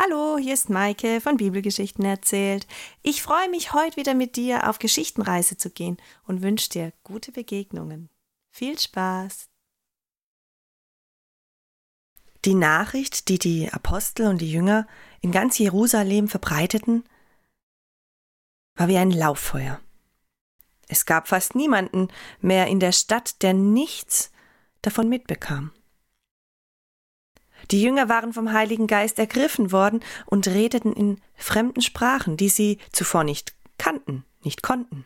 Hallo, hier ist Maike von Bibelgeschichten erzählt. Ich freue mich, heute wieder mit dir auf Geschichtenreise zu gehen und wünsche dir gute Begegnungen. Viel Spaß! Die Nachricht, die die Apostel und die Jünger in ganz Jerusalem verbreiteten, war wie ein Lauffeuer. Es gab fast niemanden mehr in der Stadt, der nichts davon mitbekam. Die Jünger waren vom Heiligen Geist ergriffen worden und redeten in fremden Sprachen, die sie zuvor nicht kannten, nicht konnten.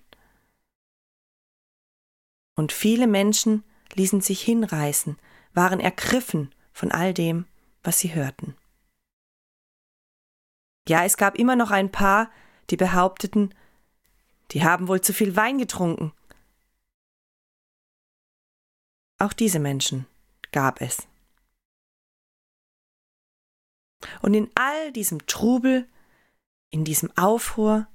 Und viele Menschen ließen sich hinreißen, waren ergriffen von all dem, was sie hörten. Ja, es gab immer noch ein paar, die behaupteten, die haben wohl zu viel Wein getrunken. Auch diese Menschen gab es. Und in all diesem Trubel, in diesem Aufruhr,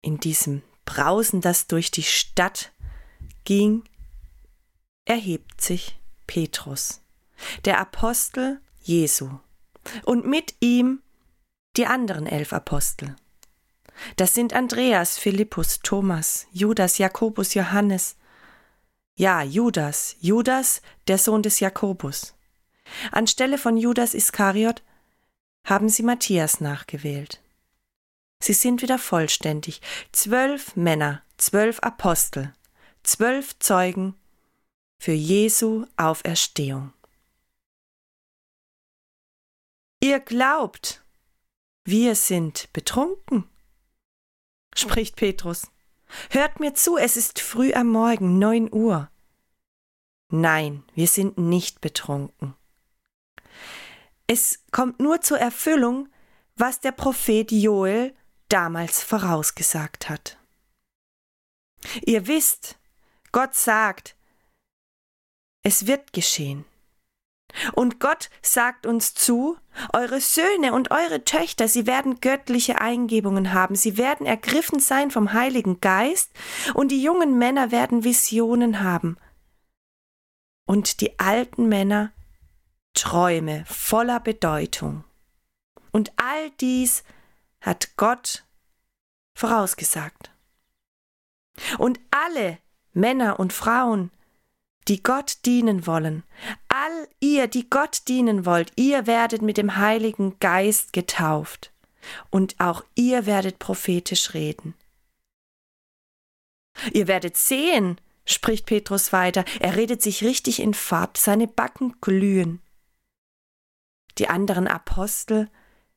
in diesem Brausen, das durch die Stadt ging, erhebt sich Petrus, der Apostel Jesu, und mit ihm die anderen elf Apostel. Das sind Andreas, Philippus, Thomas, Judas, Jakobus, Johannes. Ja, Judas, Judas, der Sohn des Jakobus. Anstelle von Judas Iskariot haben sie Matthias nachgewählt. Sie sind wieder vollständig. Zwölf Männer, zwölf Apostel, zwölf Zeugen für Jesu Auferstehung. Ihr glaubt, wir sind betrunken, spricht Petrus. Hört mir zu, es ist früh am Morgen, neun Uhr. Nein, wir sind nicht betrunken. Es kommt nur zur Erfüllung, was der Prophet Joel damals vorausgesagt hat. Ihr wisst, Gott sagt, es wird geschehen. Und Gott sagt uns zu, eure Söhne und eure Töchter, sie werden göttliche Eingebungen haben, sie werden ergriffen sein vom Heiligen Geist, und die jungen Männer werden Visionen haben. Und die alten Männer Träume voller Bedeutung. Und all dies hat Gott vorausgesagt. Und alle Männer und Frauen, die Gott dienen wollen, all ihr, die Gott dienen wollt, ihr werdet mit dem Heiligen Geist getauft, und auch ihr werdet prophetisch reden. Ihr werdet sehen, spricht Petrus weiter, er redet sich richtig in Fahrt, seine Backen glühen. Die anderen Apostel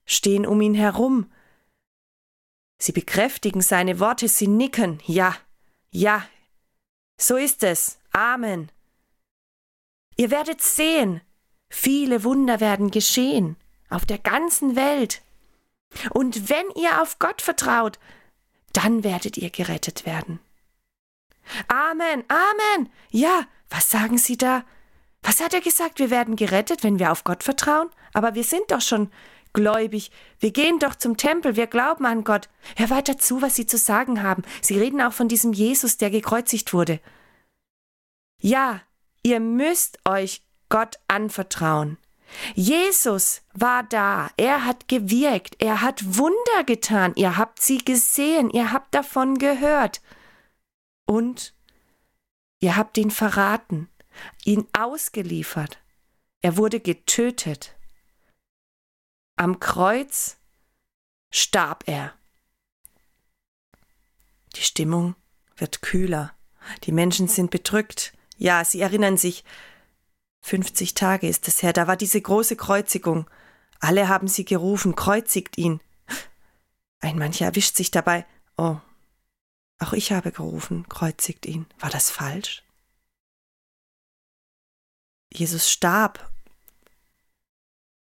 stehen um ihn herum. Sie bekräftigen seine Worte, sie nicken. Ja, ja, so ist es. Amen. Ihr werdet sehen, viele Wunder werden geschehen auf der ganzen Welt. Und wenn ihr auf Gott vertraut, dann werdet ihr gerettet werden. Amen, Amen. Ja, was sagen Sie da? Was hat er gesagt? Wir werden gerettet, wenn wir auf Gott vertrauen? Aber wir sind doch schon gläubig. Wir gehen doch zum Tempel, wir glauben an Gott. Hör weiter zu, was Sie zu sagen haben. Sie reden auch von diesem Jesus, der gekreuzigt wurde. Ja, ihr müsst euch Gott anvertrauen. Jesus war da, er hat gewirkt, er hat Wunder getan, ihr habt sie gesehen, ihr habt davon gehört. Und ihr habt ihn verraten, ihn ausgeliefert. Er wurde getötet. Am Kreuz starb er. Die Stimmung wird kühler. Die Menschen sind bedrückt. Ja, sie erinnern sich. 50 Tage ist es her, da war diese große Kreuzigung. Alle haben sie gerufen, kreuzigt ihn. Ein mancher erwischt sich dabei. Oh, auch ich habe gerufen, kreuzigt ihn. War das falsch? Jesus starb.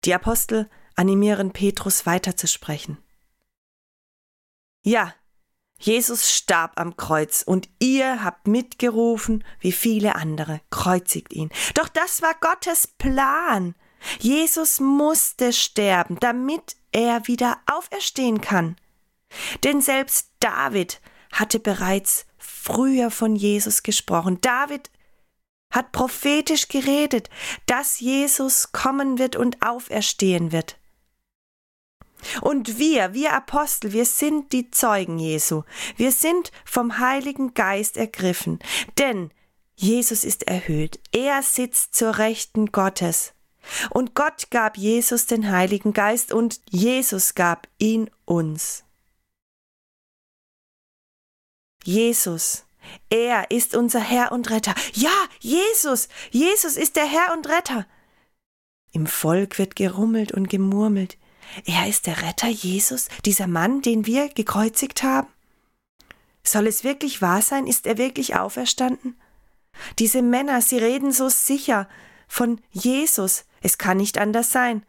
Die Apostel animieren Petrus weiterzusprechen. Ja, Jesus starb am Kreuz und ihr habt mitgerufen, wie viele andere, kreuzigt ihn. Doch das war Gottes Plan. Jesus musste sterben, damit er wieder auferstehen kann. Denn selbst David hatte bereits früher von Jesus gesprochen. David hat prophetisch geredet, dass Jesus kommen wird und auferstehen wird. Und wir, wir Apostel, wir sind die Zeugen Jesu. Wir sind vom Heiligen Geist ergriffen. Denn Jesus ist erhöht. Er sitzt zur Rechten Gottes. Und Gott gab Jesus den Heiligen Geist und Jesus gab ihn uns. Jesus, er ist unser Herr und Retter. Ja, Jesus, Jesus ist der Herr und Retter. Im Volk wird gerummelt und gemurmelt. Er ist der Retter Jesus, dieser Mann, den wir gekreuzigt haben? Soll es wirklich wahr sein? Ist er wirklich auferstanden? Diese Männer, sie reden so sicher von Jesus. Es kann nicht anders sein.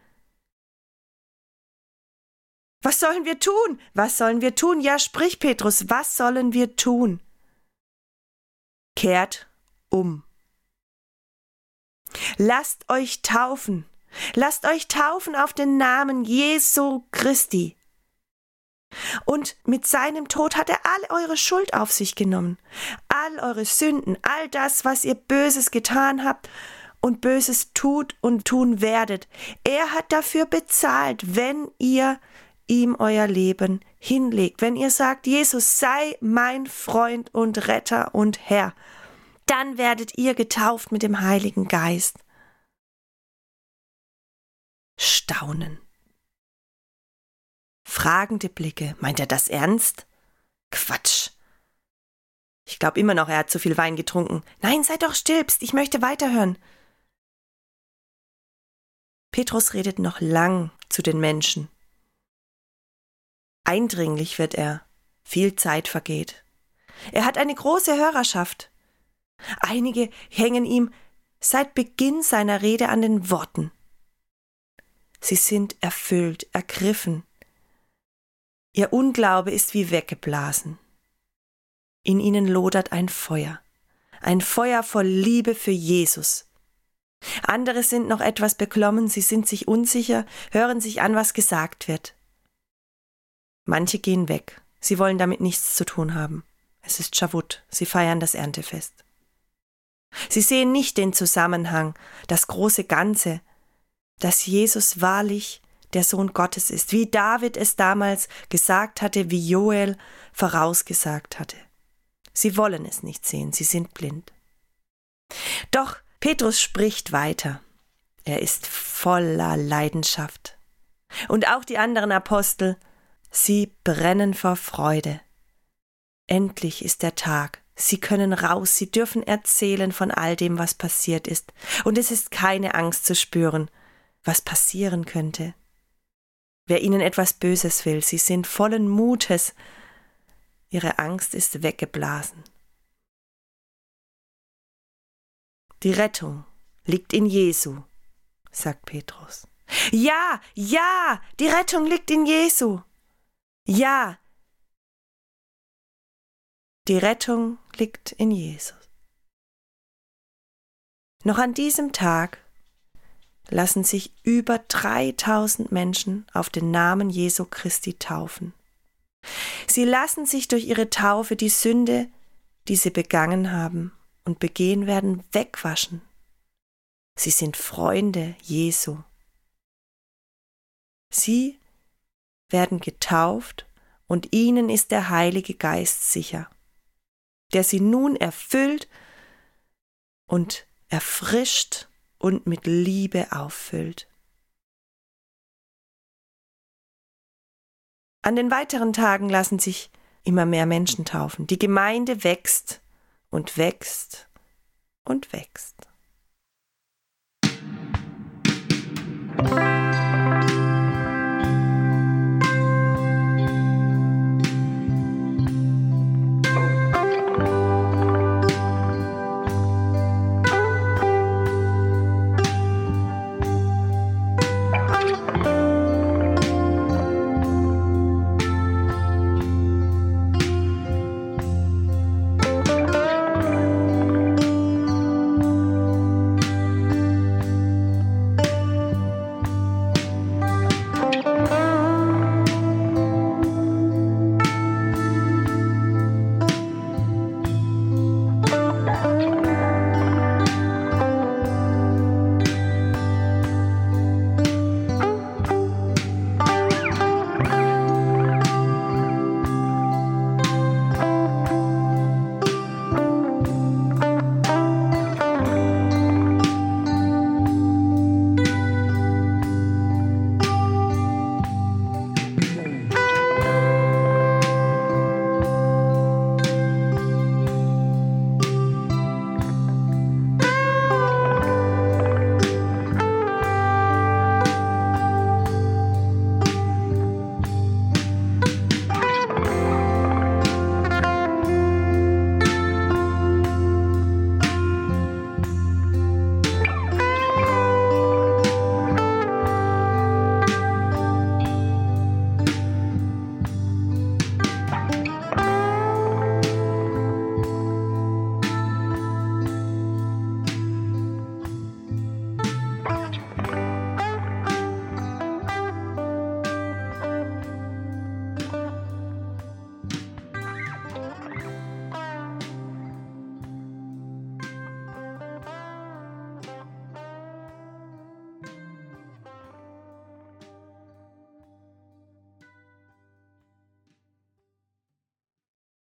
Was sollen wir tun? Was sollen wir tun? Ja, sprich, Petrus, was sollen wir tun? Kehrt um. Lasst euch taufen. Lasst euch taufen auf den Namen Jesu Christi. Und mit seinem Tod hat er all eure Schuld auf sich genommen, all eure Sünden, all das, was ihr Böses getan habt und Böses tut und tun werdet. Er hat dafür bezahlt, wenn ihr ihm euer Leben hinlegt, wenn ihr sagt, Jesus sei mein Freund und Retter und Herr, dann werdet ihr getauft mit dem Heiligen Geist staunen. Fragende Blicke. Meint er das ernst? Quatsch. Ich glaube immer noch, er hat zu viel Wein getrunken. Nein, sei doch still, ich möchte weiterhören. Petrus redet noch lang zu den Menschen. Eindringlich wird er, viel Zeit vergeht. Er hat eine große Hörerschaft. Einige hängen ihm seit Beginn seiner Rede an den Worten. Sie sind erfüllt, ergriffen. Ihr Unglaube ist wie weggeblasen. In ihnen lodert ein Feuer, ein Feuer voll Liebe für Jesus. Andere sind noch etwas beklommen, sie sind sich unsicher, hören sich an, was gesagt wird. Manche gehen weg, sie wollen damit nichts zu tun haben. Es ist Schavut, sie feiern das Erntefest. Sie sehen nicht den Zusammenhang, das große Ganze, dass Jesus wahrlich der Sohn Gottes ist, wie David es damals gesagt hatte, wie Joel vorausgesagt hatte. Sie wollen es nicht sehen, sie sind blind. Doch Petrus spricht weiter. Er ist voller Leidenschaft. Und auch die anderen Apostel, sie brennen vor Freude. Endlich ist der Tag. Sie können raus, sie dürfen erzählen von all dem, was passiert ist. Und es ist keine Angst zu spüren, was passieren könnte. Wer ihnen etwas Böses will, sie sind vollen Mutes, ihre Angst ist weggeblasen. Die Rettung liegt in Jesu, sagt Petrus. Ja, ja, die Rettung liegt in Jesu. Ja, die Rettung liegt in Jesus. Noch an diesem Tag lassen sich über 3000 Menschen auf den Namen Jesu Christi taufen. Sie lassen sich durch ihre Taufe die Sünde, die sie begangen haben und begehen werden, wegwaschen. Sie sind Freunde Jesu. Sie werden getauft und ihnen ist der Heilige Geist sicher, der sie nun erfüllt und erfrischt und mit Liebe auffüllt. An den weiteren Tagen lassen sich immer mehr Menschen taufen. Die Gemeinde wächst und wächst und wächst.